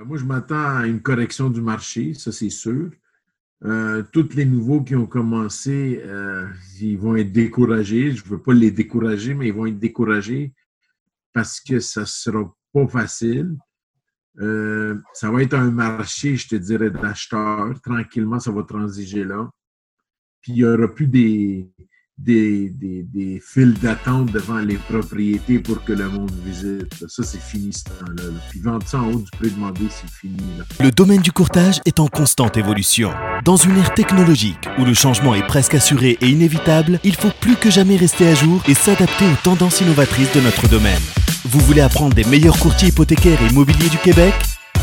Ben, moi, je m'attends à une correction du marché, ça c'est sûr. Euh, tous les nouveaux qui ont commencé, euh, ils vont être découragés. Je ne veux pas les décourager, mais ils vont être découragés parce que ça ne sera pas facile. Euh, ça va être un marché, je te dirais, d'acheteurs. Tranquillement, ça va transiger là. Puis il n'y aura plus des, des, des, d'attente devant les propriétés pour que le monde visite. Ça, c'est fini ce temps-là. Puis vendre ça en haut du prix c'est fini. Le domaine du courtage est en constante évolution. Dans une ère technologique où le changement est presque assuré et inévitable, il faut plus que jamais rester à jour et s'adapter aux tendances innovatrices de notre domaine. Vous voulez apprendre des meilleurs courtiers hypothécaires et immobiliers du Québec?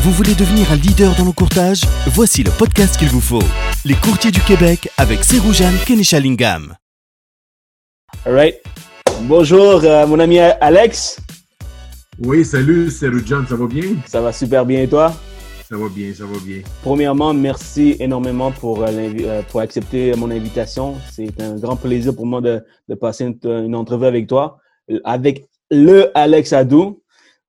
Vous voulez devenir un leader dans le courtage? Voici le podcast qu'il vous faut. Les courtiers du Québec avec Seroujan Kenishalingam. Alright. Bonjour, euh, mon ami Alex. Oui, salut, c'est Rujan, ça va bien? Ça va super bien et toi? Ça va bien, ça va bien. Premièrement, merci énormément pour, euh, euh, pour accepter mon invitation. C'est un grand plaisir pour moi de, de passer une, une, entrevue avec toi, avec le Alex Adou.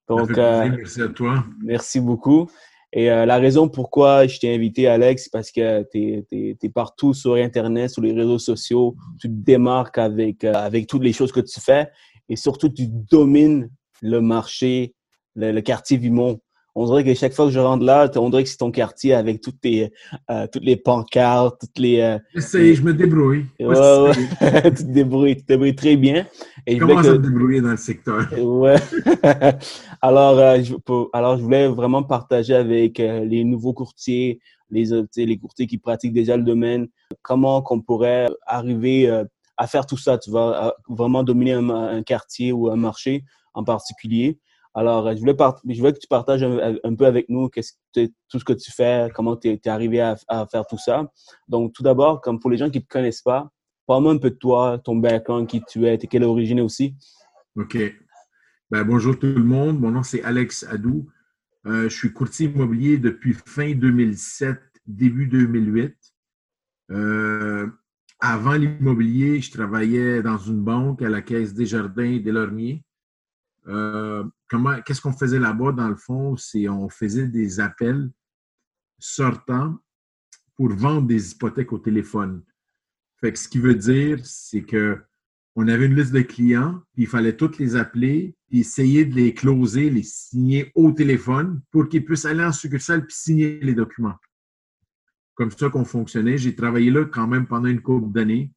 Donc, merci à toi. Merci beaucoup. Et euh, la raison pourquoi je t'ai invité, Alex, c'est parce que tu es, partout sur Internet, sur les réseaux sociaux. Tu te démarques avec, euh, avec toutes les choses que tu fais et surtout, tu domines le marché, le, le quartier Vimont on dirait que chaque fois que je rentre là, on dirait que c'est ton quartier avec toutes, tes, euh, toutes les pancartes, toutes les. Euh, je me débrouille. Ouais, ouais. tu te débrouilles, tu te débrouilles très bien. Et je commence à me débrouiller dans le secteur. Ouais. alors, euh, je, alors, je voulais vraiment partager avec euh, les nouveaux courtiers, les, les courtiers qui pratiquent déjà le domaine, comment qu'on pourrait arriver à faire tout ça, tu vas vraiment dominer un quartier ou un marché en particulier. Alors, euh, je voulais, je que tu partages un, peu avec nous tout ce que tu fais, comment tu es, arrivé à, faire tout ça. Donc, tout d'abord, comme pour les gens qui ne te connaissent pas, parle-moi un peu de toi, ton background, qui tu es, et quelle origine aussi. OK. Ben, bonjour tout le monde. Mon nom, c'est Alex Adou. Euh, je suis courtier immobilier depuis fin 2007, début 2008. Euh, avant l'immobilier, je travaillais dans une banque à la Caisse des Jardins des Lormiers. Comment, qu'est-ce qu'on faisait là-bas, dans le fond? C'est on faisait des appels sortants pour vendre des hypothèques au téléphone. Ce qui veut dire, c'est que on avait une liste de clients, puis il fallait toutes les appeler, puis essayer de les closer, les signer au téléphone pour qu'ils puissent aller en succursale puis signer les documents. Comme ça qu'on fonctionnait. J'ai travaillé là quand même pendant une couple d'années.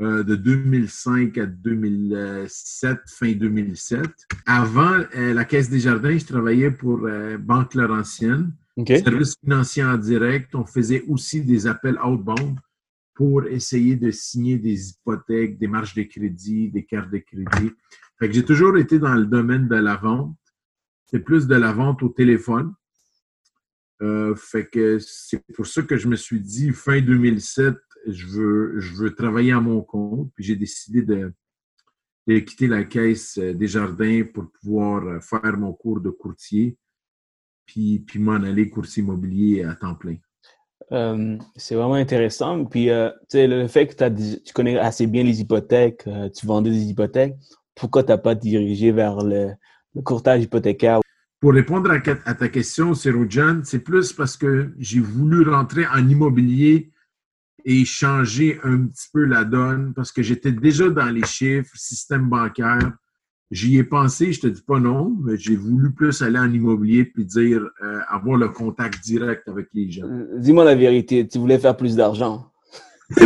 Euh, de 2005 à 2007, fin 2007. Avant euh, la Caisse des Jardins, je travaillais pour euh, Banque Laurentienne, service financier en direct. On faisait aussi des appels outbound pour essayer de signer des hypothèques, des marges de crédit, des cartes de crédit. Fait que j'ai toujours été dans le domaine de la vente. C'est plus de la vente au téléphone. fait que c'est pour ça que je me suis dit, fin 2007, je veux, je veux travailler à mon compte. Puis j'ai décidé de, quitter la caisse euh, des jardins pour pouvoir euh, faire mon cours de courtier, puis, puis m'en aller courtier immobilier à temps plein. Euh, c'est vraiment intéressant. Puis, le fait que tu connais assez bien les hypothèques, tu vendais des hypothèques, pourquoi tu n'as pas dirigé vers le, courtage hypothécaire? Pour répondre à, à ta question, Seroujan, c'est plus parce que j'ai voulu rentrer en immobilier et changer un petit peu la donne parce que j'étais déjà dans les chiffres, système bancaire. J'y ai pensé, je te dis pas non, mais j'ai voulu plus aller en immobilier puis dire euh, avoir le contact direct avec les gens. Euh, dis-moi la vérité, tu voulais faire plus d'argent.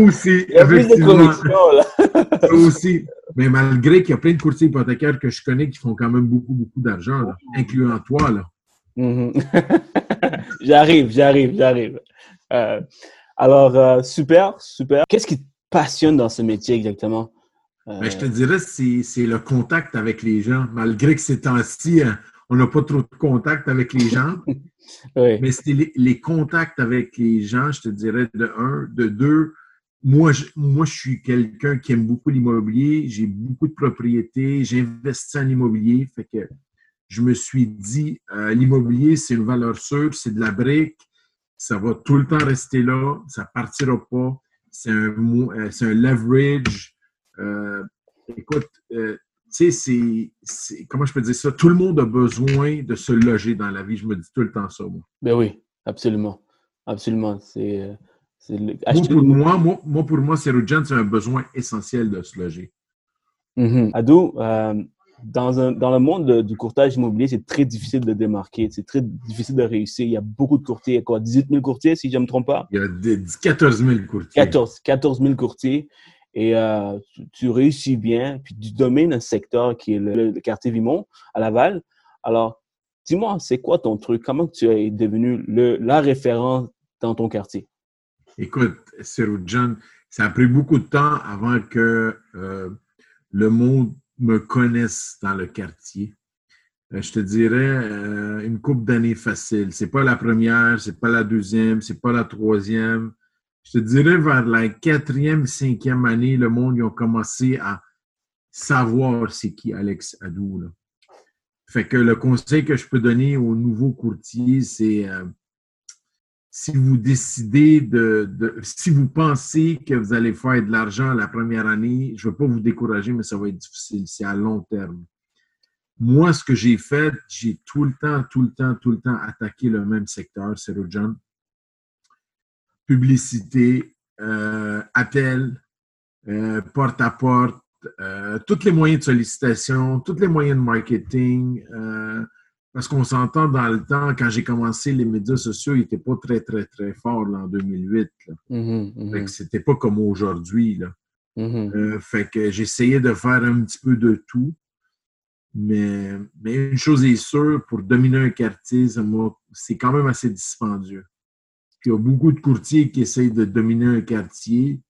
aussi, Il y a plus de là. aussi. Mais malgré qu'il y a plein de courtiers hypothécaires que je connais qui font quand même beaucoup, beaucoup d'argent, incluant toi, là. Mm-hmm. j'arrive, j'arrive, j'arrive. Euh, alors, euh, super, super. Qu'est-ce qui te passionne dans ce métier exactement? Ben, je te dirais, c'est le contact avec les gens. Malgré que ces temps-ci, on n'a pas trop de contact avec les gens. Mais c'est les, contacts avec les gens, je te dirais, de un. De deux, moi, je, moi, je suis quelqu'un qui aime beaucoup l'immobilier. J'ai beaucoup de propriétés. J'investis en immobilier. Fait que je me suis dit, euh, l'immobilier, c'est une valeur sûre, c'est de la brique ça va tout le temps rester là, ça partira pas. C'est un, euh, un leverage. Euh, écoute, euh, tu sais, c'est, comment je peux dire ça? Tout le monde a besoin de se loger dans la vie. Je me dis tout le temps ça, moi. Ben oui, absolument. Absolument. C'est, euh, moi, pour moi, moi, pour moi, c'est un besoin essentiel de se loger. Mm-hmm. Adou, euh, dans, un, dans le monde du courtage immobilier, c'est très difficile de démarquer. C'est très difficile de réussir. Il y a beaucoup de courtiers. Il y a quoi, 18 000 courtiers, si je ne me trompe pas? Il y a 14 000 courtiers. 14, 14 000 courtiers. Et euh, tu, réussis bien, puis tu domines un secteur qui est le, quartier Vimont, à Laval. Alors, dis-moi, c'est quoi ton truc? Comment tu es devenu le, la référence dans ton quartier? Écoute, John, ça a pris beaucoup de temps avant que euh, le monde me connaisse dans le quartier. Euh, je te dirais euh, une coupe d'années facile. C'est pas la première, c'est pas la deuxième, c'est pas la troisième. Je te dirais vers la quatrième, cinquième année, le monde ils ont commencé à savoir c'est qui Alex Adou. Fait que le conseil que je peux donner aux nouveaux courtiers, c'est euh, si vous décidez de, si vous pensez que vous allez faire de l'argent la première année, je ne veux pas vous décourager, mais ça va être difficile. C'est à long terme. Moi, ce que j'ai fait, j'ai tout le temps, tout le temps, tout le temps attaqué le même secteur, c'est John. Publicité, euh, appel, euh, porte à porte, euh, tous les moyens de sollicitation, tous les moyens de marketing. Parce qu'on s'entend dans le temps, quand j'ai commencé les médias sociaux, ils n'étaient pas très, très, très forts en 2008. Mm-hmm, mm-hmm. C'était pas comme aujourd'hui. Mm-hmm. Euh, fait que j'essayais de faire un petit peu de tout. Mais, mais une chose est sûre, pour dominer un quartier, c'est quand même assez dispendieux. il y a beaucoup de courtiers qui essayent de dominer un quartier,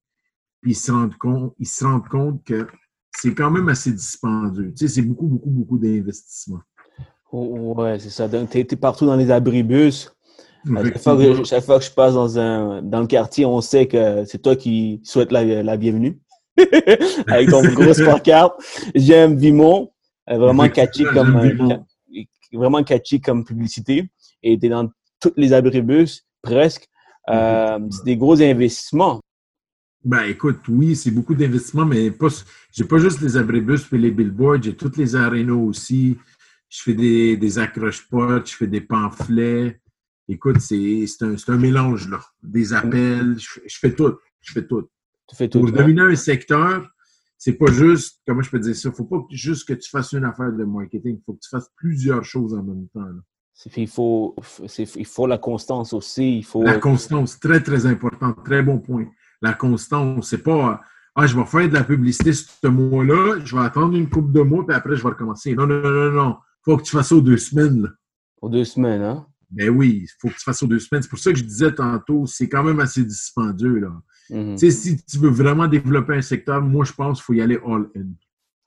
puis ils se rendent compte, ils se rendent compte que c'est quand même assez dispendieux. Tu sais, c'est beaucoup, beaucoup, beaucoup d'investissement. Ouais, c'est ça. Donc, tu es, partout dans les abribus. Chaque fois, que, chaque fois, que, je passe dans, un, dans le quartier, on sait que c'est toi qui souhaites la, la bienvenue. Avec ton gros pancarte. J'aime Vimont. Euh, vraiment catchy comme, euh, vraiment catchy comme publicité. Et tu es dans tous les abribus, presque. Euh, c'est des gros investissements. Ben, écoute, oui, c'est beaucoup d'investissements, mais pas, j'ai pas juste les abribus et les billboards, j'ai toutes les arénas aussi je fais des, des accroche-potes, je fais des pamphlets. Écoute, c'est un, un, mélange, là. Des appels, je, fais tout. Je fais tout. Tu fais tout. Pour dominer un secteur, c'est pas juste, comment je peux dire ça, faut pas juste que tu fasses une affaire de marketing, il faut que tu fasses plusieurs choses en même temps. Il faut, il faut la constance aussi. Il faut... La constance, très, très important. Très bon point. La constance, c'est pas Ah, je vais faire de la publicité ce mois-là, je vais attendre une coupe de mois, puis après, je vais recommencer. Non, non, non, non, non faut que tu fasses ça aux deux semaines. Là. Aux deux semaines, hein? Ben oui, il faut que tu fasses aux deux semaines. C'est pour ça que je disais tantôt, c'est quand même assez dispendieux. Là. Sais, si tu veux vraiment développer un secteur, moi, je pense qu'il faut y aller all-in.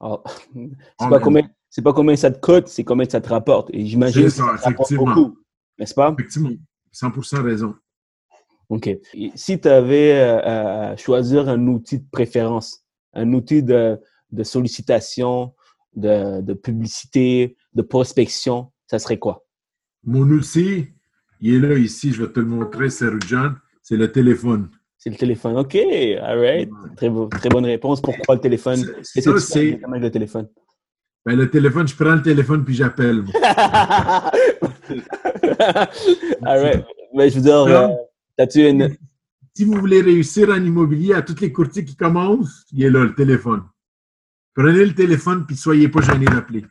Ah, c'est pas, combien, pas combien ça te coûte, c'est combien ça te rapporte. Et j'imagine que ça, rapporte beaucoup. N'est-ce pas? Effectivement. 100% raison. OK. si tu avais euh, à choisir un outil de préférence, un outil de, de sollicitation, de, de publicité, de prospection, ça serait quoi? Mon outil, il est là ici, je vais te le montrer, John, c'est le téléphone. C'est le téléphone. OK, all right. Très, très bonne réponse. Pourquoi le téléphone? C'est ça, c'est... le téléphone? Ben, le téléphone, je prends le téléphone puis j'appelle. all right. Ben, je veux dire, euh, une... Si vous voulez réussir en immobilier, à tous les courtiers qui commencent, il est là, le téléphone. Prenez le téléphone puis soyez pas gênés d'appeler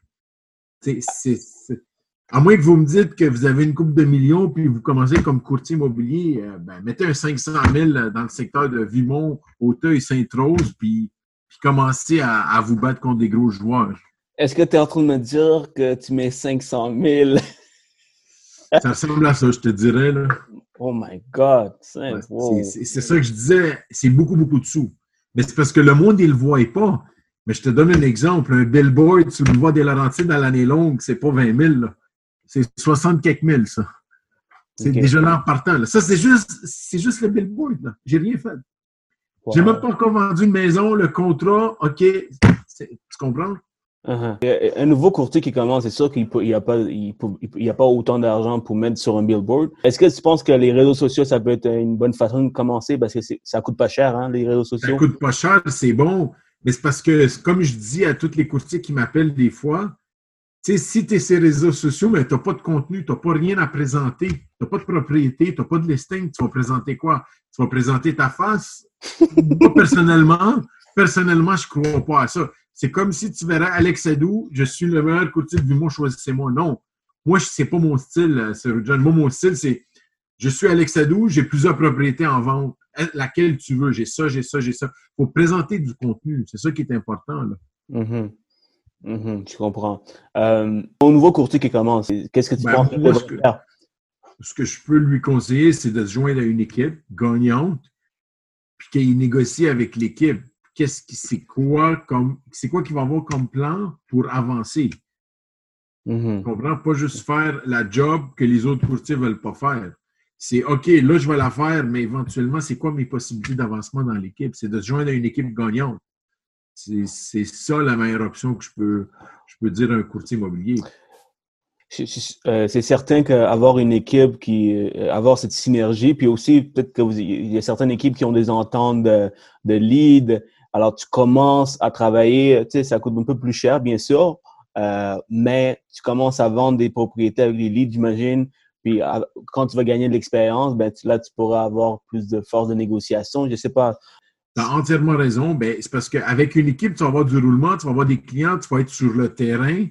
à moins que vous me dites que vous avez une coupe de millions puis vous commencez comme courtier immobilier, euh, ben, mettez un 500 000 dans le secteur de Vimont, Auteuil, Sainte-Rose, puis, puis commencez à, vous battre contre des gros joueurs. Est-ce que tu es en train de me dire que tu mets 500 000? ça ressemble à ça, je te dirais. Là. Oh my God! C'est ça que je disais, c'est beaucoup, beaucoup de sous. Mais c'est parce que le monde, il ne le voit pas. Mais je te donne un exemple. Un billboard sur le boulevard des Laurentides dans l'année longue, c'est pas 20 000. C'est 60 quelques mille, ça. C'est déjà là en partant. Ça, c'est juste, c'est juste le billboard. J'ai rien fait. J'ai même pas encore vendu une maison, le contrat, OK. Tu comprends? Uh-huh. Un nouveau courtier qui commence, c'est sûr qu'il n'y a, pas, il, a pas autant d'argent pour mettre sur un billboard. Est-ce que tu penses que les réseaux sociaux, ça peut être une bonne façon de commencer? Parce que ça coûte pas cher, hein, les réseaux sociaux? Ça coûte pas cher, c'est bon. Mais c'est parce que, comme je dis à tous les courtiers qui m'appellent des fois, si tu es sur les réseaux sociaux, mais tu n'as pas de contenu, tu n'as pas rien à présenter, tu n'as pas de propriété, tu n'as pas de listing, tu vas présenter quoi? Tu vas présenter ta face? Moi, personnellement, personnellement, je ne crois pas à ça. C'est comme si tu verrais Alex Adou, je suis le meilleur courtier du monde, choisissez-moi. Non. Moi, c'est pas mon style, euh, John. Moi, mon style, c'est je suis Alex Adou, j'ai plusieurs propriétés en vente. Laquelle tu veux? J'ai ça, j'ai ça, j'ai ça. Il faut présenter du contenu. C'est ça qui est important. Là. Mm-hmm. Mm-hmm. je comprends. Euh, au nouveau courtier qui commence, qu'est-ce que tu ben, penses ce que, ce que je peux lui conseiller, c'est de se joindre à une équipe gagnante, puis qu'il négocie avec l'équipe. Qu'est-ce qui, c'est quoi comme, c'est quoi qu'il va avoir comme plan pour avancer? Mm-hmm. Tu comprends? Pas juste faire la job que les autres courtiers ne veulent pas faire c'est OK, là, je vais la faire, mais éventuellement, c'est quoi mes possibilités d'avancement dans l'équipe? C'est de se joindre à une équipe gagnante. C'est ça la meilleure option que je peux, dire à un courtier immobilier. Euh, c'est certain qu'avoir une équipe qui euh, avoir cette synergie, puis aussi peut-être qu'il y a certaines équipes qui ont des ententes de, de lead. Alors tu commences à travailler, tu sais, ça coûte un peu plus cher, bien sûr, euh, mais tu commences à vendre des propriétés avec les leads, j'imagine. Puis quand tu vas gagner de l'expérience, ben, là, tu pourras avoir plus de force de négociation. Je ne sais pas. Tu as entièrement raison. Ben, c'est parce qu'avec une équipe, tu vas avoir du roulement, tu vas avoir des clients, tu vas être sur le terrain,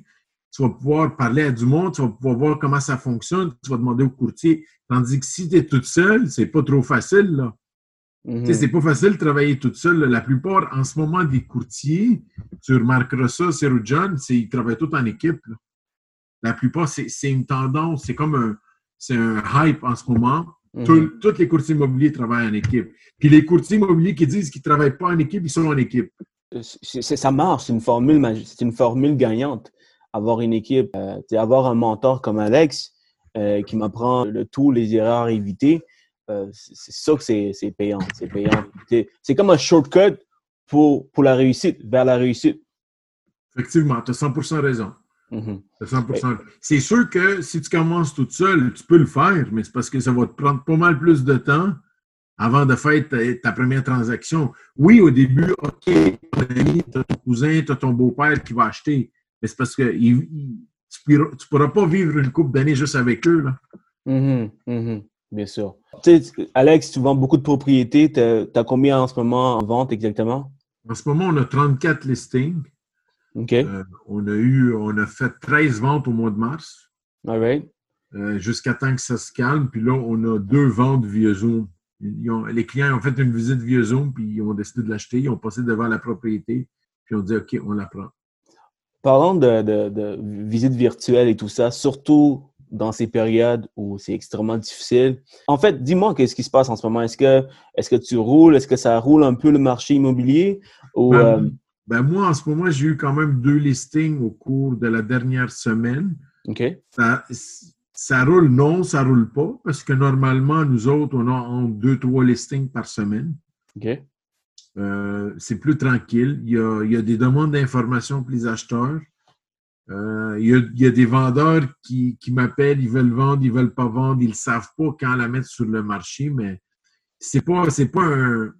tu vas pouvoir parler à du monde, tu vas pouvoir voir comment ça fonctionne, tu vas demander au courtier. Tandis que si tu es toute seule, c'est pas trop facile. Là. Mm-hmm. C'est pas facile de travailler toute seule. La plupart, en ce moment, des courtiers, tu remarqueras ça, c'est John, ils travaillent tous en équipe. La plupart, c'est une tendance, c'est comme un, c'est un hype en ce moment. Mhm. tous les courtiers immobiliers travaillent en équipe. Puis les courtiers immobiliers qui disent qu'ils ne travaillent pas en équipe, ils sont en équipe. ça marche, c'est une formule, c'est une formule gagnante. Avoir une équipe, euh, avoir un mentor comme Alex euh, qui m'apprend le tout, les erreurs à éviter, euh, c'est ça que c'est payant. C'est payant. C'est comme un shortcut pour, pour la réussite, vers la réussite. Effectivement, tu as 100% raison. 100%. Mhm. C'est sûr que si tu commences toute seule, tu peux le faire, mais c'est parce que ça va te prendre pas mal plus de temps avant de faire ta, première transaction. Oui, au début, OK, ton ami, as ton cousin, tu as ton beau-père qui va acheter, mais c'est parce que tu ne pourras pas vivre une coupe d'années juste avec eux. Là. Mhm, mhm, bien sûr. Tu sais, Alex, tu vends beaucoup de propriétés. Tu as, combien en ce moment en vente exactement? En ce moment, on a 34 listings. Euh, on a eu, on a fait 13 ventes au mois de mars. All euh, Jusqu'à temps que ça se calme. Puis là, on a deux ventes via Zoom. les clients ont fait une visite via Zoom, puis ils ont décidé de l'acheter. Ils ont passé devant la propriété, puis ont dit OK, on la prend. Parlons de, de, visite virtuelle et tout ça, surtout dans ces périodes où c'est extrêmement difficile. En fait, dis-moi qu'est-ce qui se passe en ce moment? Est-ce que, est que tu roules? Est-ce que ça roule un peu le marché immobilier? Ou, ben, euh, ben moi, en ce moment, j'ai eu quand même deux listings au cours de la dernière semaine. OK. Ça, roule, non, ça roule pas, parce que normalement, nous autres, on a entre deux, trois listings par semaine. OK. Euh, c'est plus tranquille. Il y a, des demandes d'informations pour les acheteurs. Euh, il, y a, des vendeurs qui, qui m'appellent, ils veulent vendre, ils veulent pas vendre, ils ne savent pas quand la mettre sur le marché, mais c'est pas, c'est pas un,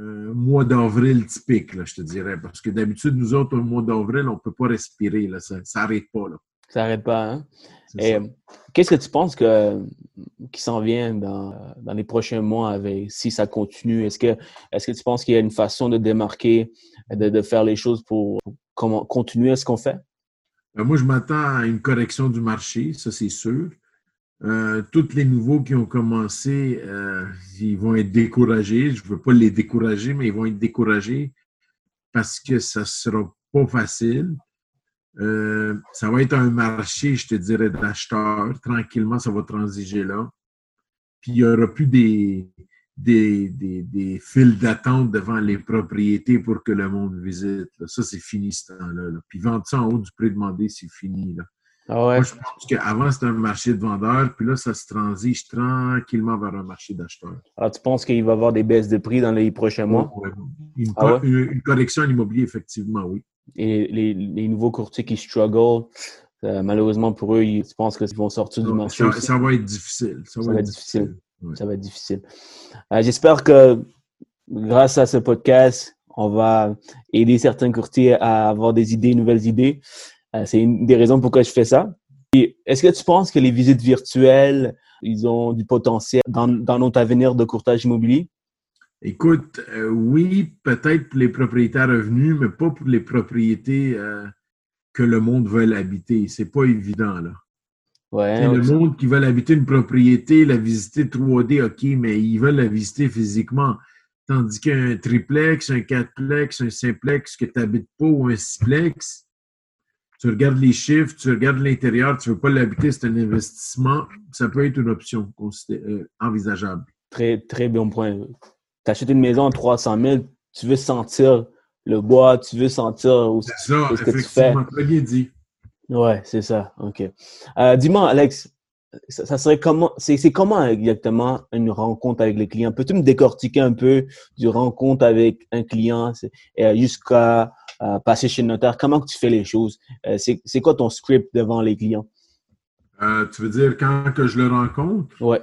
un mois d'avril typique, là, je te dirais. Parce que d'habitude, nous autres, au mois d'avril, on ne peut pas respirer. Là, ça n'arrête pas. Là. Ça n'arrête pas. Hein? qu'est-ce que tu penses que, qui s'en vient dans, dans, les prochains mois avec, si ça continue? Est-ce que, est que tu penses qu'il y a une façon de démarquer, de, de faire les choses pour, comment, continuer à ce qu'on fait? Ben, moi, je m'attends à une correction du marché, ça c'est sûr. Euh, tous les nouveaux qui ont commencé, euh, ils vont être découragés. Je ne veux pas les décourager, mais ils vont être découragés parce que ça ne sera pas facile. Euh, ça va être un marché, je te dirais, d'acheteurs. Tranquillement, ça va transiger là. Puis il n'y aura plus des, des, des, des files d'attente devant les propriétés pour que le monde visite. Ça, c'est fini ce temps-là. Puis vendre ça en haut du prix demandé, c'est fini. Là. Ah Moi, je pense qu'avant, c'était un marché de vendeurs, puis là, ça se transige tranquillement vers un marché d'acheteurs. Alors, tu penses qu'il va y avoir des baisses de prix dans les prochains mois? Ah une, correction à l'immobilier, effectivement, oui. Et les, nouveaux courtiers qui struggle, euh, malheureusement pour eux, tu penses qu'ils vont sortir du marché? Ça, va être difficile. Ça, va, être difficile. Ça va être difficile. Euh, j'espère que grâce à ce podcast, on va aider certains courtiers à avoir des idées, nouvelles idées. Euh, c'est une des raisons pourquoi je fais ça. Est-ce que tu penses que les visites virtuelles, ils ont du potentiel dans, dans notre avenir de courtage immobilier? Écoute, euh, oui, peut-être pour les propriétaires revenus, mais pas pour les propriétés euh, que le monde veut habiter. C'est pas évident, là. Ouais, le monde qui veut habiter une propriété, la visiter 3D, OK, mais ils veulent la visiter physiquement. Tandis qu'un triplex, un quatreplex, un simplex que tu n'habites pas ou un sixplex, tu regardes les chiffres, tu regardes l'intérieur, tu ne veux pas l'habiter, c'est un investissement. Ça peut être une option euh, envisageable. Très, très bon point. Tu achètes une maison à 300 000, tu veux sentir le bois, tu veux sentir c'est ça, ce que tu fais. Très bien dit. Ouais, c'est ça. OK. Euh, dis-moi, Alex, ça, serait comment, c'est comment exactement une rencontre avec les clients? Peux-tu me décortiquer un peu du rencontre avec un client? Euh, jusqu'à euh, passer chez le notaire? Comment tu fais les choses? Euh, c'est quoi ton script devant les clients? tu veux dire quand que je le rencontre? Oui.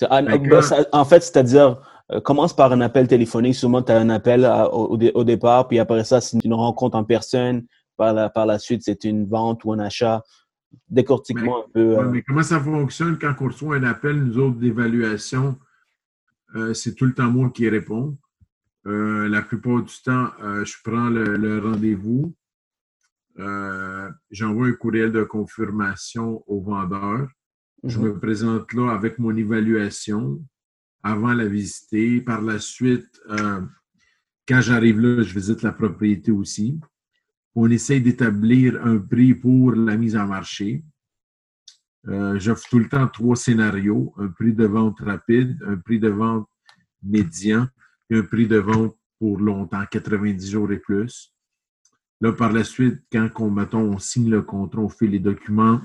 Ben, ben, en fait, c'est-à-dire, commence par un appel téléphonique. Souvent, tu as un appel au, au, départ, puis après ça, c'est une rencontre en personne. Par la, par la suite, c'est une vente ou un achat décortique-moi un peu. Euh. mais comment ça fonctionne quand on reçoit un appel, nous autres, d'évaluation? Euh, c'est tout le temps moi qui réponds. Euh, la plupart du temps, je prends le, rendez-vous. J'envoie un courriel de confirmation au vendeur. Je mhm. me présente là avec mon évaluation avant la visiter. Par la suite, quand j'arrive là, je visite la propriété aussi on essaye d'établir un prix pour la mise en marché. Euh, j'offre tout le temps trois scénarios, un prix de vente rapide, un prix de vente médian un prix de vente pour longtemps, 90 jours et plus. Là, par la suite, quand on, on signe le contrat, on fait les documents,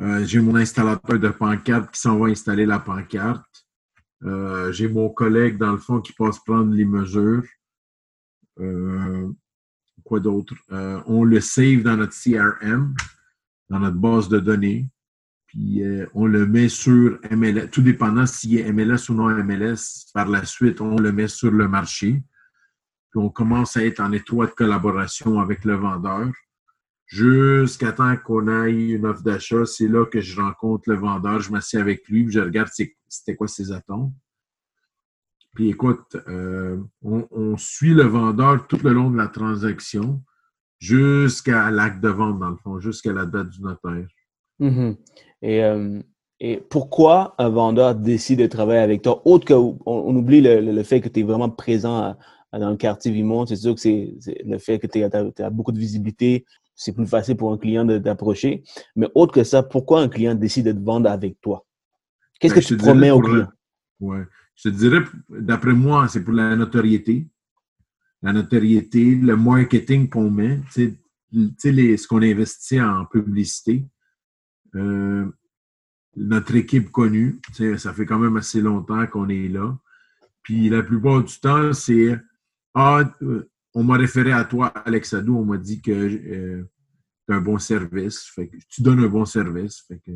euh, j'ai mon installateur de pancarte qui s'en va installer la pancarte. Euh, j'ai mon collègue, dans le fond, qui passe prendre les mesures quoi d'autre? Euh, on le save dans notre CRM, dans notre base de données, puis euh, on le met sur MLS, tout dépendant s'il est MLS ou non MLS. Par la suite, on le met sur le marché. Puis on commence à être en étroite collaboration avec le vendeur jusqu'à temps qu'on aille une offre d'achat. C'est là que je rencontre le vendeur, je m'assieds avec lui, je regarde c'était quoi ses attentes. Puis écoute, euh, on, suit le vendeur tout le long de la transaction jusqu'à l'acte de vente, dans le fond, jusqu'à la date du notaire. Euh, et, pourquoi un vendeur décide de travailler avec toi? Autre que on, oublie le, fait que tu es vraiment présent dans le quartier Vimont, c'est sûr que c'est le fait que tu as, beaucoup de visibilité, c'est plus facile pour un client d'approcher. Mais autre que ça, pourquoi un client décide de te vendre avec toi? Qu'est-ce ben, que tu promets au client? Ouais. Je te dirais, d'après moi, c'est pour la notoriété. La notoriété, le marketing qu'on met, tu sais, ce qu'on investit en publicité. Euh, notre équipe connue, ça fait quand même assez longtemps qu'on est là. Puis la plupart du temps, c'est Ah, euh, on m'a référé à toi, Alex Adou, on m'a dit que euh, tu as un bon service. Fait que tu donnes un bon service. Fait que,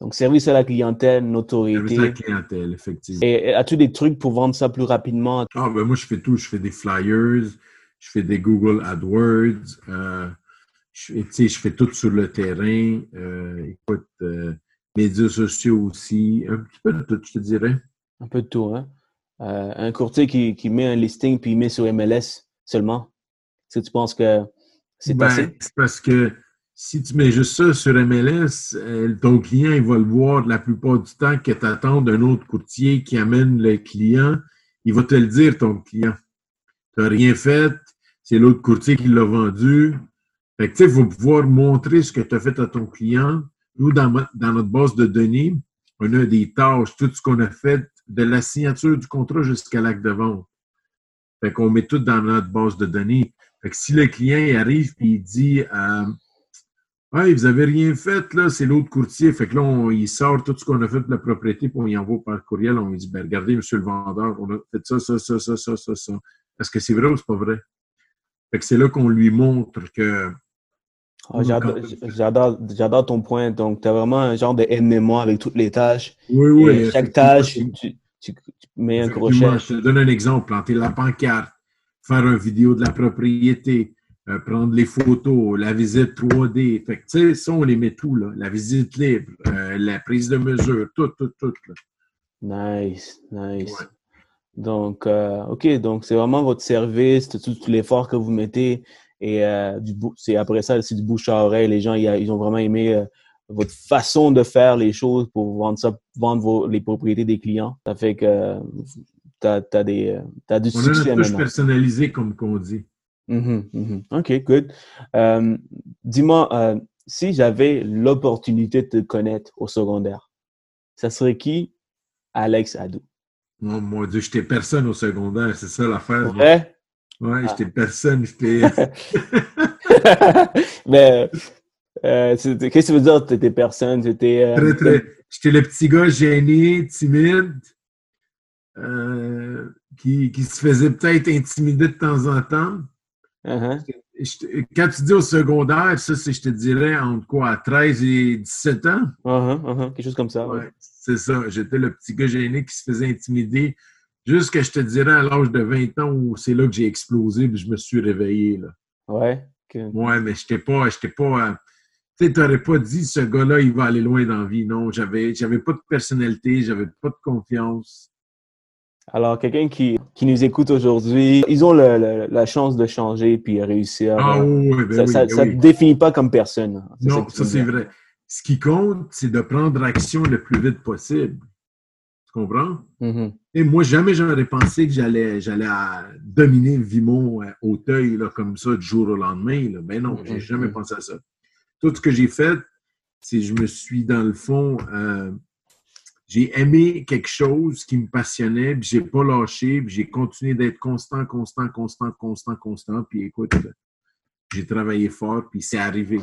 donc, service à la clientèle, notoriété. Service à la clientèle, effectivement. Et as-tu des trucs pour vendre ça plus rapidement? Ah, ben moi, je fais tout. Je fais des flyers, je fais des Google AdWords, euh, je, je fais tout sur le terrain. Euh, écoute, euh, médias sociaux aussi, un petit peu de tout, je te dirais. Un peu de tout, hein? Euh, un courtier qui, qui, met un listing puis il met sur MLS seulement. Est-ce que tu penses que c'est ben, C'est parce que si tu mets juste ça sur MLS, euh, ton client, il va le voir la plupart du temps que tu attends d'un autre courtier qui amène le client. Il va te le dire, ton client. Tu n'as rien fait, c'est l'autre courtier qui l'a vendu. Fait que, faut pouvoir montrer ce que tu as fait à ton client. Nous, dans, dans notre base de données, on a des tâches, tout ce qu'on a fait de la signature du contrat jusqu'à l'acte de vente. Fait qu'on met tout dans notre base de données. Fait que si le client arrive et il dit euh, Hey, vous avez rien fait, là, c'est l'autre courtier. Fait que là, on, il sort tout ce qu'on a fait de la propriété, puis on y envoie par courriel. On lui dit, ben, regardez, monsieur le vendeur, on a fait ça, ça, ça, ça, ça, ça, ça. Est-ce que c'est vrai ou c'est pas vrai? Fait que c'est là qu'on lui montre que. Ah, j'adore, ton point. Donc, tu as vraiment un genre de aide-mémoire avec toutes les tâches. Oui, oui. chaque tâche, tu, mets un crochet. Je te donne un exemple. Planter la pancarte, faire une vidéo de la propriété, euh, prendre les photos, la visite 3D. Fait que, ça, on les met tout, là. La visite libre, euh, la prise de mesure, tout, tout, tout. Nice, nice. Donc, euh, OK, donc c'est vraiment votre service, tout, tout l'effort que vous mettez. Et du c'est après ça, c'est du bouche à oreille. Les gens, ils, ont vraiment aimé votre façon de faire les choses pour vendre ça, vendre vos, les propriétés des clients. Ça fait que tu as, as, des, as du on succès. On a une personnalisée, comme qu'on dit. Mm OK, good. Euh, Dis-moi, euh, si j'avais l'opportunité de te connaître au secondaire, ça serait qui? Alex Adou? Oh mon Dieu, j'étais personne au secondaire, c'est ça l'affaire. Ouais? Ouais, ah. j'étais personne, j'étais. Mais euh, qu'est-ce que tu veux dire, t'étais personne? T'étais. Euh, très, très. J'étais le petit gars gêné, timide, euh, qui, qui se faisait peut-être intimider de temps en temps. Uh-huh. Quand tu dis au secondaire, ça, c'est, je te dirais, entre quoi, 13 et 17 ans? Uh-huh, uh-huh. Quelque chose comme ça. Ouais, c'est ça. J'étais le petit gars gêné qui se faisait intimider. Jusqu'à, je te dirais, à l'âge de 20 ans, où c'est là que j'ai explosé et je me suis réveillé. Là. Ouais. Ouais, mais je pas. J'étais pas euh, tu n'aurais pas dit ce gars-là, il va aller loin dans la vie. Non, j'avais, j'avais pas de personnalité, j'avais pas de confiance. Alors, quelqu'un qui, qui nous écoute aujourd'hui, ils ont le, la chance de changer puis réussir. Ah oui, ben ça ne oui, te définit pas comme personne. Non, ça, c'est vrai. Ce qui compte, c'est de prendre action le plus vite possible. Comprends? Mm-hmm. Et moi, jamais j'aurais pensé que j'allais, j'allais dominer Vimon à Hauteuil là, comme ça du jour au lendemain. Là. Ben non, j'ai Mm-hmm. jamais pensé à ça. Tout ce que j'ai fait, c'est je me suis, dans le fond, euh, j'ai aimé quelque chose qui me passionnait, puis j'ai pas lâché, puis j'ai continué d'être constant, constant, constant, constant, constant. Puis écoute, j'ai travaillé fort, puis c'est arrivé.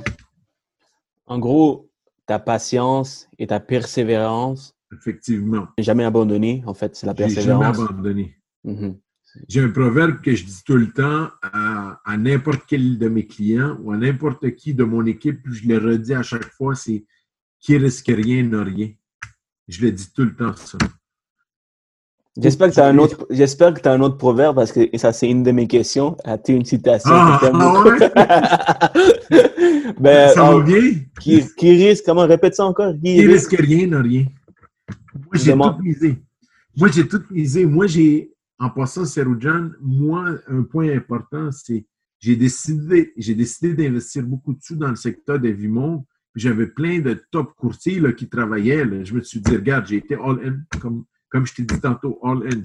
En gros, ta patience et ta persévérance. Effectivement. Jamais abandonné, en fait, c'est la persévérance. Jamais abandonné. Mm-hmm. J'ai un proverbe que je dis tout le temps à, à n'importe quel de mes clients ou à n'importe qui de mon équipe, puis je le redis à chaque fois, c'est qui risque rien n'a rien. Je le dis tout le temps, ça. J'espère que tu as un autre, j'espère que tu as un autre proverbe parce que ça, c'est une de mes questions. As-tu une citation ah, ah ouais? ben, ça va oh, bien? Qui, qui, risque, comment, répète ça encore? Qui, qui risque rien n'a rien. Moi, j'ai tout misé. Moi, j'ai tout misé. Moi, j'ai, en passant Seroujan, moi, un point important, c'est j'ai décidé, j'ai décidé d'investir beaucoup de sous dans le secteur des Vimont. J'avais plein de top courtiers là, qui travaillaient. Là. Je me suis dit, regarde, j'ai été all-in, comme, comme je t'ai dit tantôt, all-in.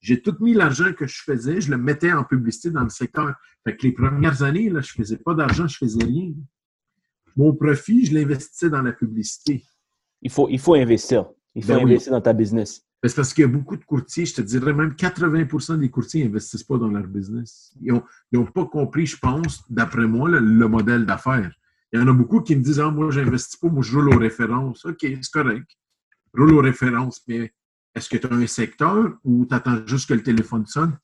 J'ai tout mis l'argent que je faisais, je le mettais en publicité dans le secteur. Fait que les premières années, là, je ne faisais pas d'argent, je ne faisais rien. Mon profit, je l'investissais dans la publicité. Il faut, il faut investir. Il faut ben investir oui. dans ta business. C'est parce qu'il y a beaucoup de courtiers, je te dirais même 80% des courtiers n'investissent pas dans leur business. Ils n'ont pas compris, je pense, d'après moi, le, le modèle d'affaires. Il y en a beaucoup qui me disent Ah, moi, j'investis pas, moi, je roule aux références. OK, c'est correct. Roule aux références, mais est-ce que tu as un secteur ou tu attends juste que le téléphone sonne?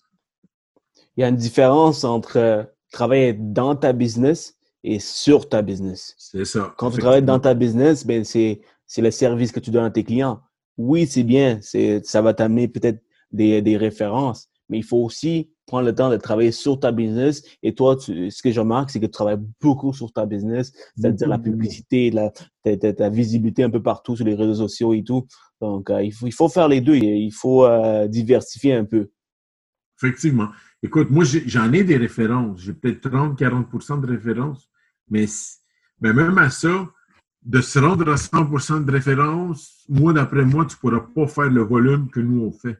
Il y a une différence entre euh, travailler dans ta business et sur ta business. C'est ça. Quand tu travailles dans ta business, ben, c'est le service que tu donnes à tes clients. Oui, c'est bien, ça va t'amener peut-être des, des références, mais il faut aussi prendre le temps de travailler sur ta business. Et toi, tu, ce que je remarque, c'est que tu travailles beaucoup sur ta business, c'est-à-dire la publicité, la, ta, ta, ta, visibilité un peu partout sur les réseaux sociaux et tout. Donc, euh, il, faut, il faut faire les deux. Il faut euh, diversifier un peu. Effectivement. Écoute, moi, j'en ai, ai, des références. J'ai peut-être 30-40% de références. Mais, mais même à ça, de se rendre à 100% de références, moi, d'après moi, tu ne pourras pas faire le volume que nous, on fait.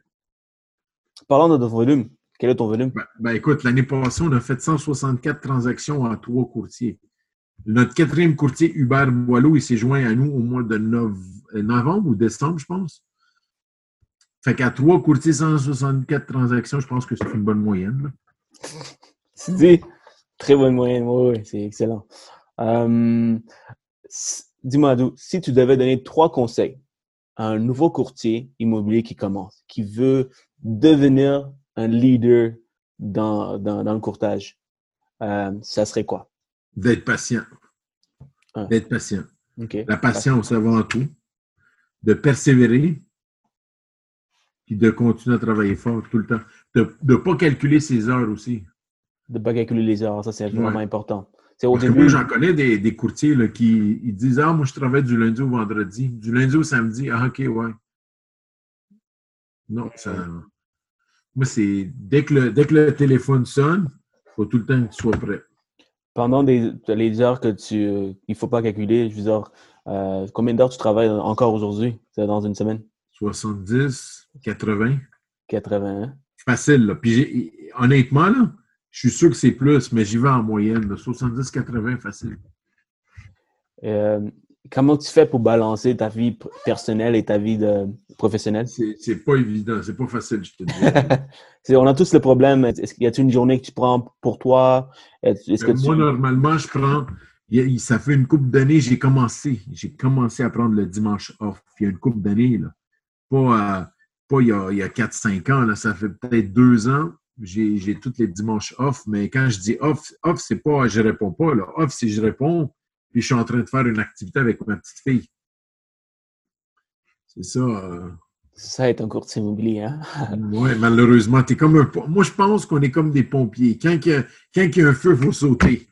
Parlons de ton volume. Quel est ton volume? Ben, ben écoute, l'année passée, on a fait 164 transactions en trois courtiers. Notre quatrième courtier, Hubert Boileau, il s'est joint à nous au mois de nove... novembre ou décembre, je pense. Fait qu'à trois courtiers, 164 transactions, je pense que c'est une bonne moyenne. Tu dis, très bonne moyenne, oui, oui c'est excellent. Euh, Dis-moi, si tu devais donner trois conseils à un nouveau courtier immobilier qui commence, qui veut devenir un leader dans, dans, dans le courtage, euh, ça serait quoi? D'être patient. Ah. D'être patient. Okay. La patience avant tout. De persévérer. Puis de continuer à travailler fort tout le temps. de ne pas calculer ses heures aussi. De ne pas calculer les heures, ça c'est vraiment important. Au début... j'en connais des, des courtiers là, qui ils disent Ah, moi, je travaille du lundi au vendredi. Du lundi au samedi. Ah, OK, ouais. Non, ça. Moi, c'est dès que le, dès que le téléphone sonne, il faut tout le temps que tu sois prêt. Pendant des, les heures que tu il ne faut pas calculer, je veux dire, euh, combien d'heures tu travailles encore aujourd'hui, dans une semaine? 70, 80. 80. Facile, là. Puis honnêtement, là, je suis sûr que c'est plus, mais j'y vais en moyenne, 70-80 facile. Euh, comment tu fais pour balancer ta vie personnelle et ta vie de professionnelle? C'est pas évident, c'est pas facile, je te dis. on a tous le problème. Est-ce qu'il y a une journée que tu prends pour toi? que ben, Moi, normalement, je prends. Ça fait une couple d'années, j'ai commencé. J'ai commencé à prendre le dimanche off. Il y a une couple d'années, là. Pas, pas il y a, a 4-5 ans, là. ça fait peut-être deux ans. J'ai tous les dimanches off, mais quand je dis off, off, c'est pas je réponds pas. Là. Off, c'est je réponds, puis je suis en train de faire une activité avec ma petite fille. C'est ça. Euh... Ça est un courtier immobilier, hein? oui, malheureusement. Es comme un... Moi, je pense qu'on est comme des pompiers. Quand il y a, quand il y a un feu, il faut sauter.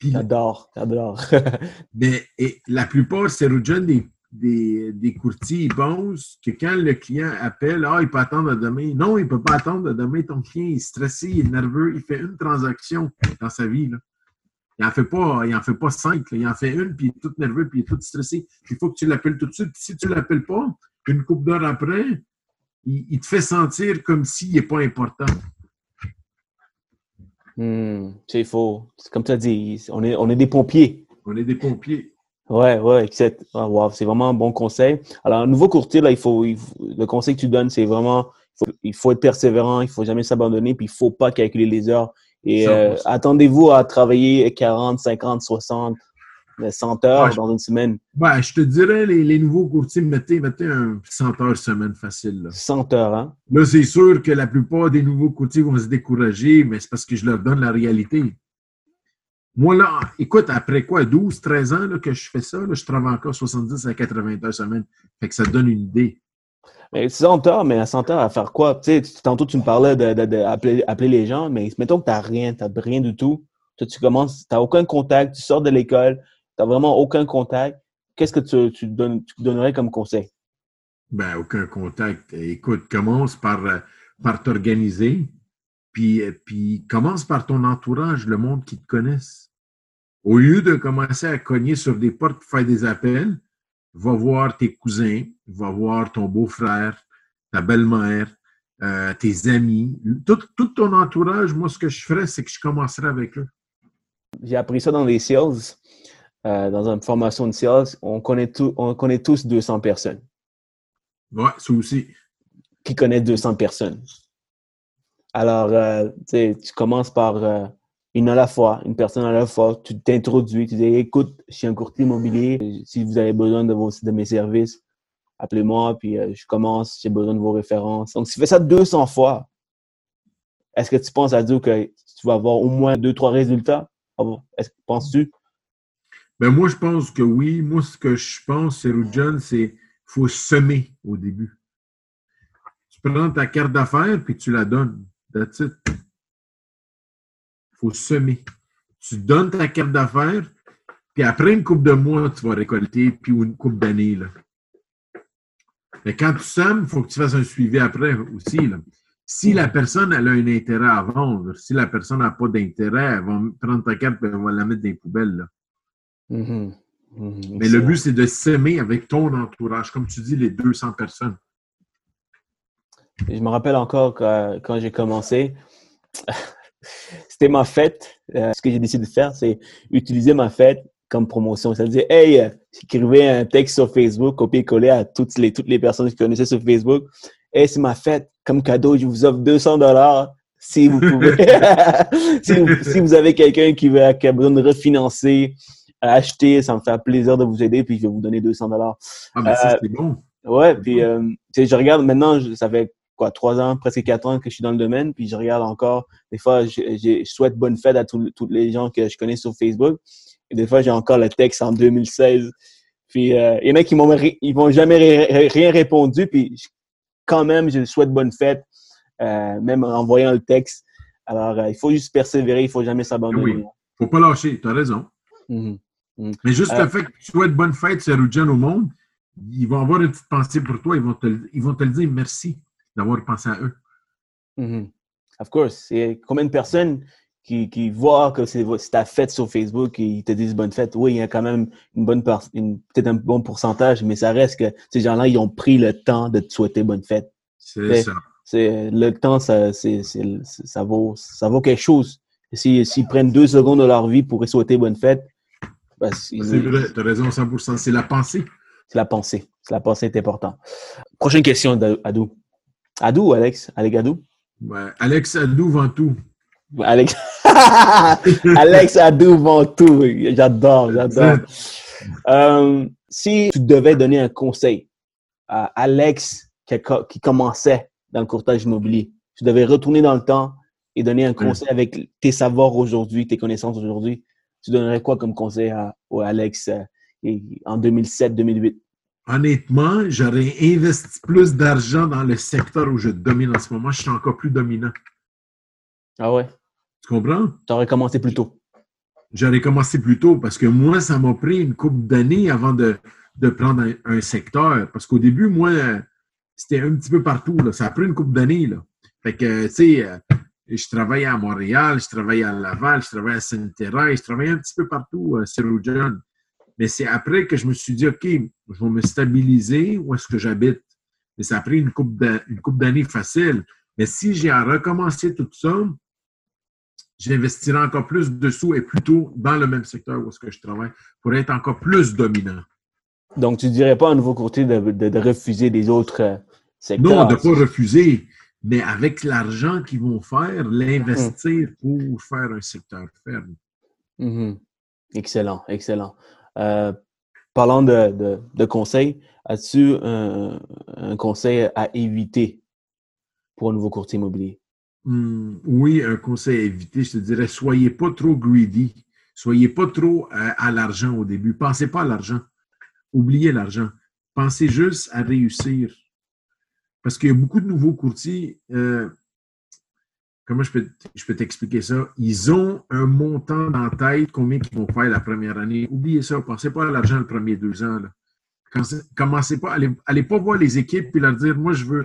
J'adore, j'adore. mais et, la plupart, c'est des, des, des, courtiers, ils pensent que quand le client appelle, ah, il peut attendre à demain. Non, il ne peut pas attendre à demain. Ton client est stressé, il est nerveux, il fait une transaction dans sa vie. Là. Il n'en fait pas, il en fait pas cinq. Il en fait une, puis il est tout nerveux, puis il est tout stressé. Il faut que tu l'appelles tout de suite. Si tu ne l'appelles pas, une couple d'heures après, il, te fait sentir comme s'il n'est pas important. Hmm, c'est faux. Comme tu as dit, on est, on est des pompiers. On est des pompiers. Ouais, ouais, c'est vraiment un bon conseil. Alors, un nouveau courtier, là, il faut, le conseil que tu donnes, c'est vraiment, il faut, être persévérant, il faut jamais s'abandonner, puis il faut pas calculer les heures. Et euh, attendez-vous à travailler 40, 50, 60, 100 heures dans une semaine. Ouais, je te dirais, les, nouveaux courtiers, mettez, mettez un 100 heures semaine facile. 100 heures, hein? Là, c'est sûr que la plupart des nouveaux courtiers vont se décourager, mais c'est parce que je leur donne la réalité. Moi, là, écoute, après quoi, 12, 13 ans là, que je fais ça, là, je travaille encore 70 à 80 heures semaine. Fait que ça donne une idée. Mais 100 heures, mais à 100 heures, à faire quoi? Tu sais, tantôt, tu me parlais d'appeler de, les gens, mais mettons que tu n'as rien, tu n'as rien du tout. Tu, tu commences, tu n'as aucun contact, tu sors de l'école, tu n'as vraiment aucun contact. Qu'est-ce que tu, tu, donnes, tu donnerais comme conseil? Ben, aucun contact. Écoute, commence par, par t'organiser, puis, puis commence par ton entourage, le monde qui te connaisse. Au lieu de commencer à cogner sur des portes pour faire des appels, va voir tes cousins, va voir ton beau-frère, ta belle-mère, euh, tes amis, tout, ton entourage. Moi, ce que je ferais, c'est que je commencerais avec eux. J'ai appris ça dans les sales, euh, dans une formation de sales. On connaît, on connaît tous 200 personnes. Oui, ça aussi. Qui connaît 200 personnes. Alors, euh, tu commences par une à la fois, une personne à la fois. Tu t'introduis, tu dis écoute, je suis un courtier immobilier. Si vous avez besoin de, vos, de mes services, appelez-moi, puis euh, je commence, j'ai besoin de vos références. Donc, si tu fais ça 200 fois, est-ce que tu penses à dire que tu vas avoir au moins deux, trois résultats? Est-ce que penses-tu? Ben moi, je pense que oui. Moi, ce que je pense, c'est John, c'est faut semer au début. Tu prends ta carte d'affaires puis tu la donnes. That's it faut semer. Tu donnes ta carte d'affaires, puis après une coupe de mois, tu vas récolter, puis une coupe d'années. Mais quand tu sèmes, il faut que tu fasses un suivi après aussi. Si la personne elle a un intérêt à vendre, si la personne n'a pas d'intérêt, elle va prendre ta carte et elle va la mettre dans les poubelles. Mm-hmm. Mm-hmm. Mais le but, c'est de s'aimer avec ton entourage, comme tu dis, les 200 personnes. Je me rappelle encore quand j'ai commencé, c'était ma fête. Euh, ce que j'ai décidé de faire, c'est utiliser ma fête comme promotion. C'est-à-dire, hey, euh, j'écrivais un texte sur Facebook, copier-coller à toutes les, toutes les personnes que je connaissais sur Facebook. Hey, c'est ma fête. Comme cadeau, je vous offre 200 dollars si vous pouvez. si, vous, avez quelqu'un qui, veut, qui a besoin de refinancer, acheter, ça me fait plaisir de vous aider, puis je vais vous donner 200 dollars. Ah, mais ça, c'est bon. Ouais, puis euh, je regarde maintenant, ça fait quoi, trois ans, presque quatre ans que je suis dans le domaine, puis je regarde encore. Des fois, je, souhaite bonne fête à tous les gens que je connais sur Facebook. Et des fois, j'ai encore le texte en 2016. Puis euh, il y en a qui m'ont ils vont jamais rien répondu, puis quand même, je souhaite bonne fête. euh, même en envoyant le texte. Alors, euh, il faut juste persévérer, il faut jamais s'abandonner. Oui. faut pas lâcher, tu as raison. Mhm. Mhm. Mais juste Euh, le fait que tu souhaites bonne fête, Serujan, au monde, ils vont avoir une petite pensée pour toi. Ils vont te, ils vont te le dire merci d'avoir pensé à eux. Mhm. Of course. Et combien de personnes qui, qui voient que c'est ta fête sur Facebook et ils te disent bonne fête? Oui, il y a quand même une bonne peut-être un bon pourcentage, mais ça reste que ces gens-là, ils ont pris le temps de te souhaiter bonne fête. C'est ça. Le temps, ça, vaut, ça vaut quelque chose. Et si- S'ils prennent deux secondes de leur vie pour souhaiter bonne fête, ben, c'est, vrai, tu as raison 100 C'est la pensée. c'est la pensée. C'est la pensée est important. Prochaine question, Adou. Adou ou Alex? Alex Adou? Ouais. Alex Adou vend tout. Alex, Alex Adou vend tout. J'adore, j'adore. Euh, si tu devais donner un conseil à Alex qui, commençait dans le courtage immobilier, tu devais retourner dans le temps et donner un conseil avec tes savoirs aujourd'hui, tes connaissances aujourd'hui, tu donnerais quoi comme conseil à, Alex euh, en 2007-2008? Honnêtement, j'aurais investi plus d'argent dans le secteur où je domine en ce moment. Je suis encore plus dominant. Ah ouais? Tu comprends? Tu aurais commencé plus tôt. J'aurais commencé plus tôt parce que moi, ça m'a pris une couple d'années avant de, de prendre un, un secteur. Parce qu'au début, moi, c'était un petit peu partout. Là. Ça a pris une couple d'années. Là. Fait que, tu sais, euh, je travaillais à Montréal, je travaillais à Laval, je travaillais à Sainte-Thérèse, je travaillais un petit peu partout, euh, sur John. Mais c'est après que je me suis dit, OK, je vais me stabiliser où est-ce que j'habite. Mais ça a pris une couple d'années facile. Mais si j'ai à recommencer tout ça, j'investirais encore plus de sous et plutôt dans le même secteur où est-ce que je travaille pour être encore plus dominant. Donc, tu dirais pas à nouveau courtier de, de- de refuser des autres euh, secteurs? Non, de ne pas refuser, mais avec l'argent qu'ils vont faire, l'investir pour faire un secteur ferme. Mhm. Excellent, excellent. Euh, parlant de, de, conseils, as-tu un, un conseil à éviter pour un nouveau courtier immobilier? Hmm, oui, un conseil à éviter, je te dirais, soyez pas trop greedy. Soyez pas trop euh, à l'argent au début. Pensez pas à l'argent. Oubliez l'argent. Pensez juste à réussir. Parce qu'il y a beaucoup de nouveaux courtiers. euh, comment je peux, je peux t'expliquer ça? Ils ont un montant dans la tête, combien ils vont faire la première année. Oubliez ça. Pensez pas à l'argent le premier deux ans. Là. Commencez pas, allez, allez pas voir les équipes et leur dire, moi, je veux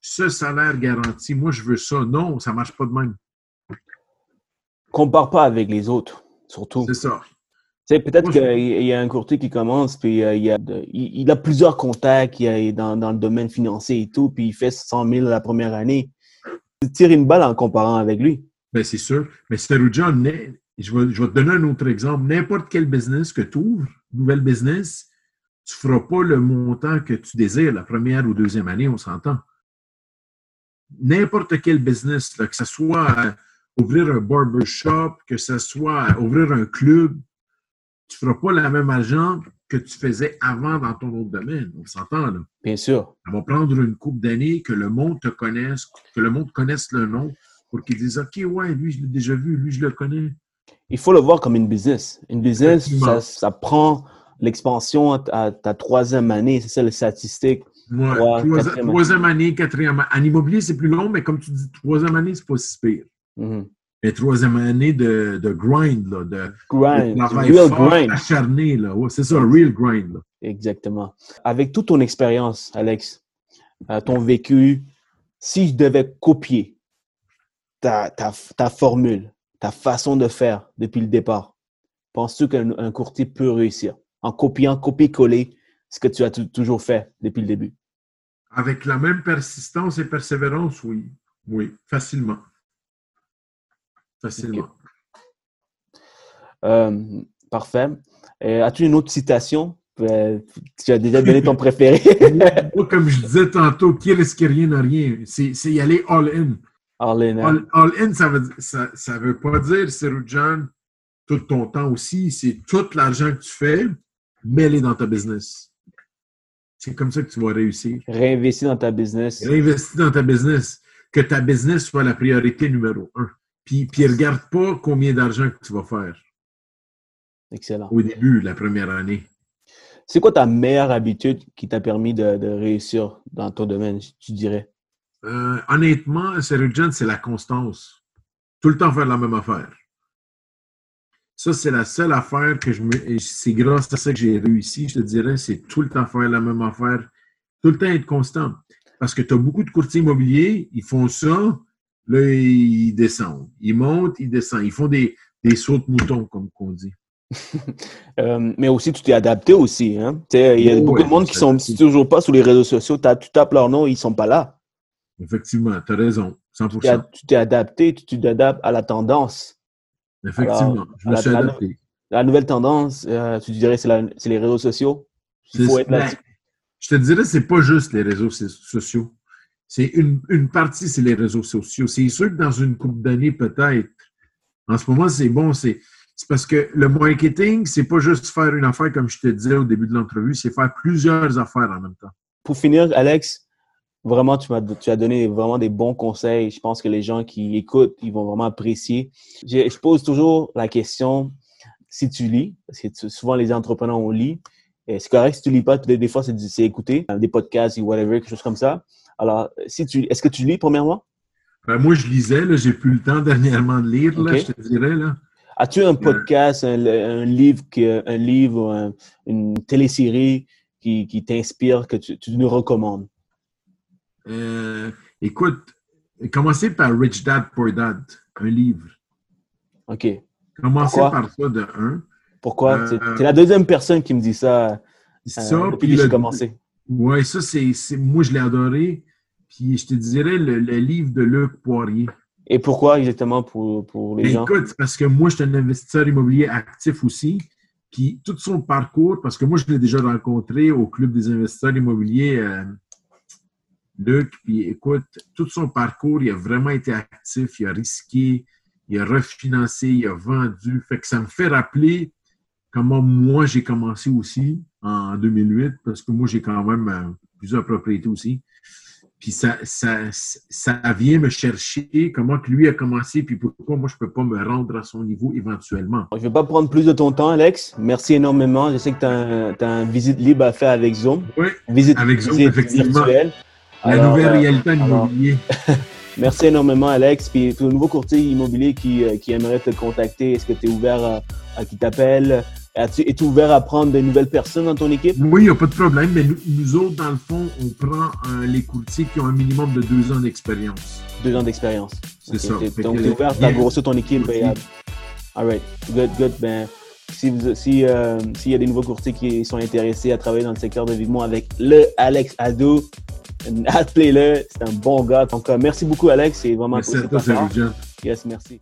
ce salaire garanti, moi, je veux ça. Non, ça marche pas de même. Compare pas avec les autres, surtout. C'est ça. Tu sais, peut-être qu'il y a un courtier qui commence, puis euh, il, y a de- il, il a plusieurs contacts il y a dans, dans le domaine financier et tout, puis il fait 100 000 la première année. Tu tires une balle en comparant avec lui. Ben, c'est sûr. Mais n'est- je vais, je vais te donner un autre exemple. N'importe quel business que tu ouvres, nouvelle business, tu ne feras pas le montant que tu désires la première ou deuxième année, on s'entend. N'importe quel business, que ce soit euh, ouvrir un barbershop, que ce soit euh, ouvrir un club, tu ne feras pas le même argent que tu faisais avant dans ton autre domaine. On s'entend, là. Bien sûr. Ça va prendre une couple d'années que le monde te connaisse, que le monde connaisse le nom pour qu'ils disent OK, ouais, lui, je l'ai déjà vu, lui, je le connais. Il faut le voir comme une business. Une business, ça, ça prend l'expansion à, ta troisième année. C'est ça, les statistiques. Ouais, troisième année, quatrième année. En immobilier, c'est plus long, mais comme tu dis, troisième année, c'est pas si pire. Mhm. Mais troisième année de, de grind, là, de, Grind, de travail real fort, grind. acharné. Ouais, c'est ça, real grind. Là. Exactement. Avec toute ton expérience, Alex, euh, ton vécu, si je devais copier ta, ta, ta formule, ta façon de faire depuis le départ, penses-tu qu'un un courtier peut réussir? En copiant, copier-coller ce que tu as tou- toujours fait depuis le début? Avec la même persistance et persévérance, oui. Oui, facilement. Facilement. Euh, parfait. Euh, As-tu une autre citation? Euh, tu as déjà donné ton préféré. Moi, comme je disais tantôt, qui risque rien n'a rien? C'est y aller all-in. Arlene, All, all in, ça veut, ça, ça veut pas dire, Serujan, tout ton temps aussi. C'est tout l'argent que tu fais, mets-les dans ta business. C'est comme ça que tu vas réussir. réinvestir dans ta business. Investis dans ta business. Que ta business soit la priorité numéro un. Puis, puis regarde pas combien d'argent que tu vas faire Excellent. au début, la première année. C'est quoi ta meilleure habitude qui t'a permis de, de réussir dans ton domaine, tu dirais? Euh, honnêtement, Sergent, c'est la constance. Tout le temps faire la même affaire. Ça, c'est la seule affaire que je me. C'est grâce à ça que j'ai réussi, je te dirais, c'est tout le temps faire la même affaire. Tout le temps être constant. Parce que tu as beaucoup de courtiers immobiliers, ils font ça, là, ils descendent. Ils montent, ils descendent. Ils font des, des sauts de moutons, comme on dit. Euh, mais aussi, tu t'es adapté aussi. Hein? Il y a beaucoup de monde qui sont toujours pas sur les réseaux sociaux. tu tapes leur nom, ils ne sont pas là. Effectivement, tu as raison. 100%. Tu t'es adapté, tu t'adaptes à la tendance. Effectivement, je me suis adapté. La, nouvelle tendance, euh, tu dirais, c'est les réseaux sociaux. Il faut être là je te dirais, c'est pas juste les réseaux sociaux. C'est une, une, partie, c'est les réseaux sociaux. C'est sûr que dans une couple d'années, peut-être, en ce moment, c'est bon, c'est parce que le marketing, c'est pas juste faire une affaire, comme je te disais au début de l'entrevue, c'est faire plusieurs affaires en même temps. Pour finir, Alex, vraiment, tu, as, tu as donné vraiment des bons conseils. Je pense que les gens qui écoutent, ils vont vraiment apprécier. Je, pose toujours la question, si tu lis, parce que souvent les entrepreneurs, on lit, c'est correct si tu lis pas, des, fois, c'est écouter des podcasts ou whatever, quelque chose comme ça. Alors, si tu, est-ce que tu lis premièrement? Ben, moi, je lisais, là, j'ai plus le temps dernièrement de lire, là, je te dirais, là. As-tu un podcast, un, livre, un livre, une télésérie qui, qui t'inspire, que tu, tu, nous recommandes? Euh, écoute, commencez par Rich Dad Poor Dad, un livre. OK. Commencez par ça de un. Pourquoi? Euh, c'est la deuxième personne qui me dit ça, ça euh, depuis que j'ai commencé. Oui, ça, c'est moi, je l'ai adoré. Puis je te dirais le, livre de Luc Poirier. Et pourquoi exactement pour, pour les ben, gens? Écoute, parce que moi, je suis un investisseur immobilier actif aussi. Puis tout son parcours, parce que moi, je l'ai déjà rencontré au Club des investisseurs immobiliers, euh, Luc. Puis écoute, tout son parcours, il a vraiment été actif, il a risqué, il a refinancé, il a vendu. Fait que ça me fait rappeler comment moi j'ai commencé aussi en 2008, parce que moi j'ai quand même euh, plusieurs propriétés aussi. Puis ça, ça, ça vient me chercher comment que lui a commencé, puis pourquoi moi je peux pas me rendre à son niveau éventuellement. Je vais pas prendre plus de ton temps, Alex. Merci énormément. Je sais que tu as, un visite libre à faire avec Zoom. Oui, visite, avec Zoom, effectivement. La nouvelle euh, réalité immobilier. Merci énormément, Alex. Puis pour le nouveau courtier immobilier qui, euh, qui aimerait te contacter, est-ce que tu es ouvert à, à qui t'appelle? Es-tu ouvert à prendre de nouvelles personnes dans ton équipe? Oui, il n'y a pas de problème. Mais nous, autres, dans le fond, on prend euh, les courtiers qui ont un minimum de deux ans d'expérience. Deux ans d'expérience. C'est ça. donc, tu es ouvert à grossir ton équipe. Ben, all right. Good, good. Ben, si si, euh, s'il y a des nouveaux courtiers qui sont intéressés à travailler dans le secteur de Vivement avec le Alex Adou, appelez-le. C'est un bon gars. Donc, merci beaucoup, Alex. C'est vraiment Merci à toi, Yes, merci.